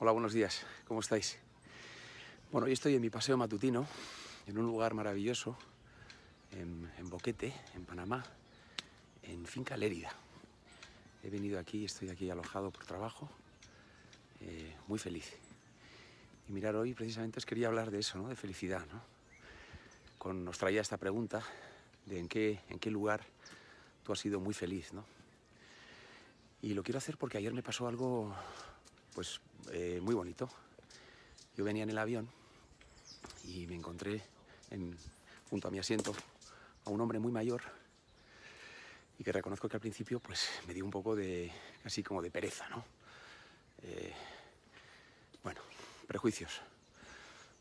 Hola, buenos días. ¿Cómo estáis? Bueno, hoy estoy en mi paseo matutino, en un lugar maravilloso, en, Boquete, en Panamá, en Finca Lérida. He venido aquí, estoy aquí alojado por trabajo, eh, muy feliz. Y mirar, hoy precisamente os quería hablar de eso, ¿no? De felicidad, ¿no? Nos traía esta pregunta de en qué, en qué lugar tú has sido muy feliz, ¿no? Y lo quiero hacer porque ayer me pasó algo, pues, eh, muy bonito. Yo venía en el avión y me encontré en, junto a mi asiento a un hombre muy mayor y que reconozco que al principio, pues, me dio un poco de, así como de pereza, ¿no? Eh, bueno, prejuicios.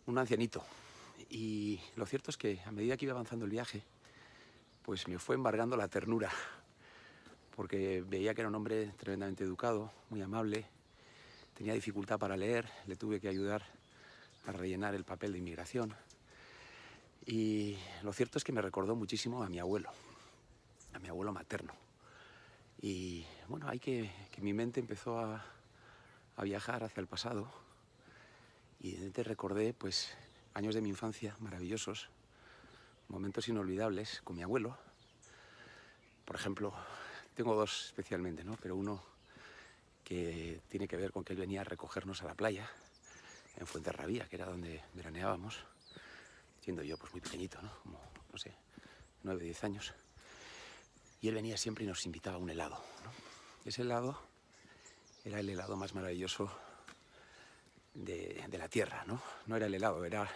Un ancianito. Y lo cierto es que a medida que iba avanzando el viaje, pues me fue embargando la ternura, porque veía que era un hombre tremendamente educado, muy amable, tenía dificultad para leer, le tuve que ayudar a rellenar el papel de inmigración. Y lo cierto es que me recordó muchísimo a mi abuelo, a mi abuelo materno. Y bueno, hay que, que mi mente empezó a, a viajar hacia el pasado y repente recordé pues años de mi infancia maravillosos, momentos inolvidables con mi abuelo. Por ejemplo, tengo dos especialmente, ¿no? Pero uno que tiene que ver con que él venía a recogernos a la playa en Fuenterrabía, que era donde veraneábamos, siendo yo pues muy pequeñito, ¿no? Como, no sé, nueve, diez años. Y él venía siempre y nos invitaba a un helado, ¿no? Ese helado era el helado más maravilloso de, de, la tierra, ¿no? No era el helado, era,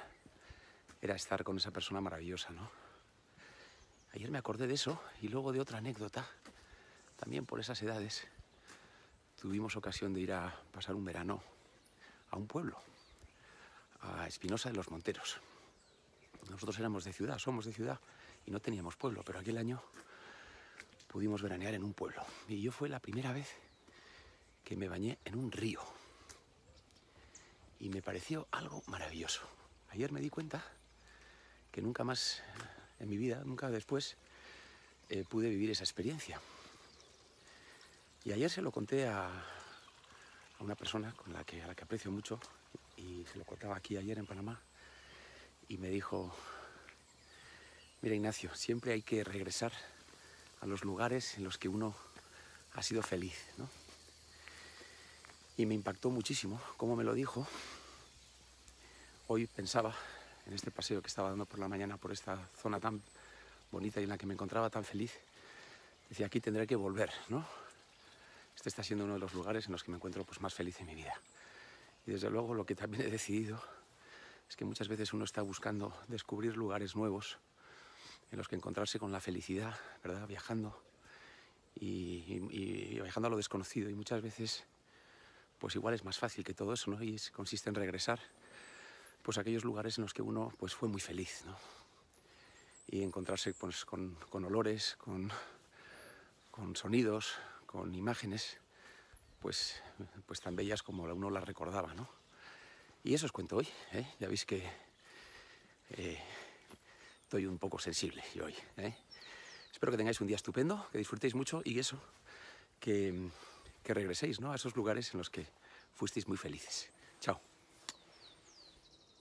era estar con esa persona maravillosa, ¿no? Ayer me acordé de eso y luego de otra anécdota, también por esas edades, tuvimos ocasión de ir a pasar un verano a un pueblo, a Espinosa de los Monteros. Nosotros éramos de ciudad, somos de ciudad y no teníamos pueblo, pero aquel año pudimos veranear en un pueblo. Y yo fue la primera vez que me bañé en un río. Y me pareció algo maravilloso. Ayer me di cuenta que nunca más en mi vida, nunca después, eh, pude vivir esa experiencia. Y ayer se lo conté a, una persona con la que, a la que aprecio mucho y se lo contaba aquí ayer en Panamá y me dijo, mira Ignacio, siempre hay que regresar a los lugares en los que uno ha sido feliz, ¿no? Y me impactó muchísimo cómo me lo dijo. Hoy pensaba en este paseo que estaba dando por la mañana por esta zona tan bonita y en la que me encontraba tan feliz. Decía, aquí tendré que volver, ¿no? Este está siendo uno de los lugares en los que me encuentro pues, más feliz en mi vida. Y desde luego lo que también he decidido es que muchas veces uno está buscando descubrir lugares nuevos en los que encontrarse con la felicidad, ¿verdad? Viajando y, viajando a lo desconocido. Y muchas veces pues igual es más fácil que todo eso, ¿no? Y consiste en regresar pues a aquellos lugares en los que uno pues fue muy feliz, ¿no? Y encontrarse pues, con, con olores, con, con, sonidos, con imágenes, pues, pues tan bellas como uno las recordaba, ¿no? Y eso os cuento hoy, ¿eh? Ya veis que eh, estoy un poco sensible hoy, ¿eh? Espero que tengáis un día estupendo, que disfrutéis mucho y eso, que que regreséis ¿no? a esos lugares en los que fuisteis muy felices. Chao.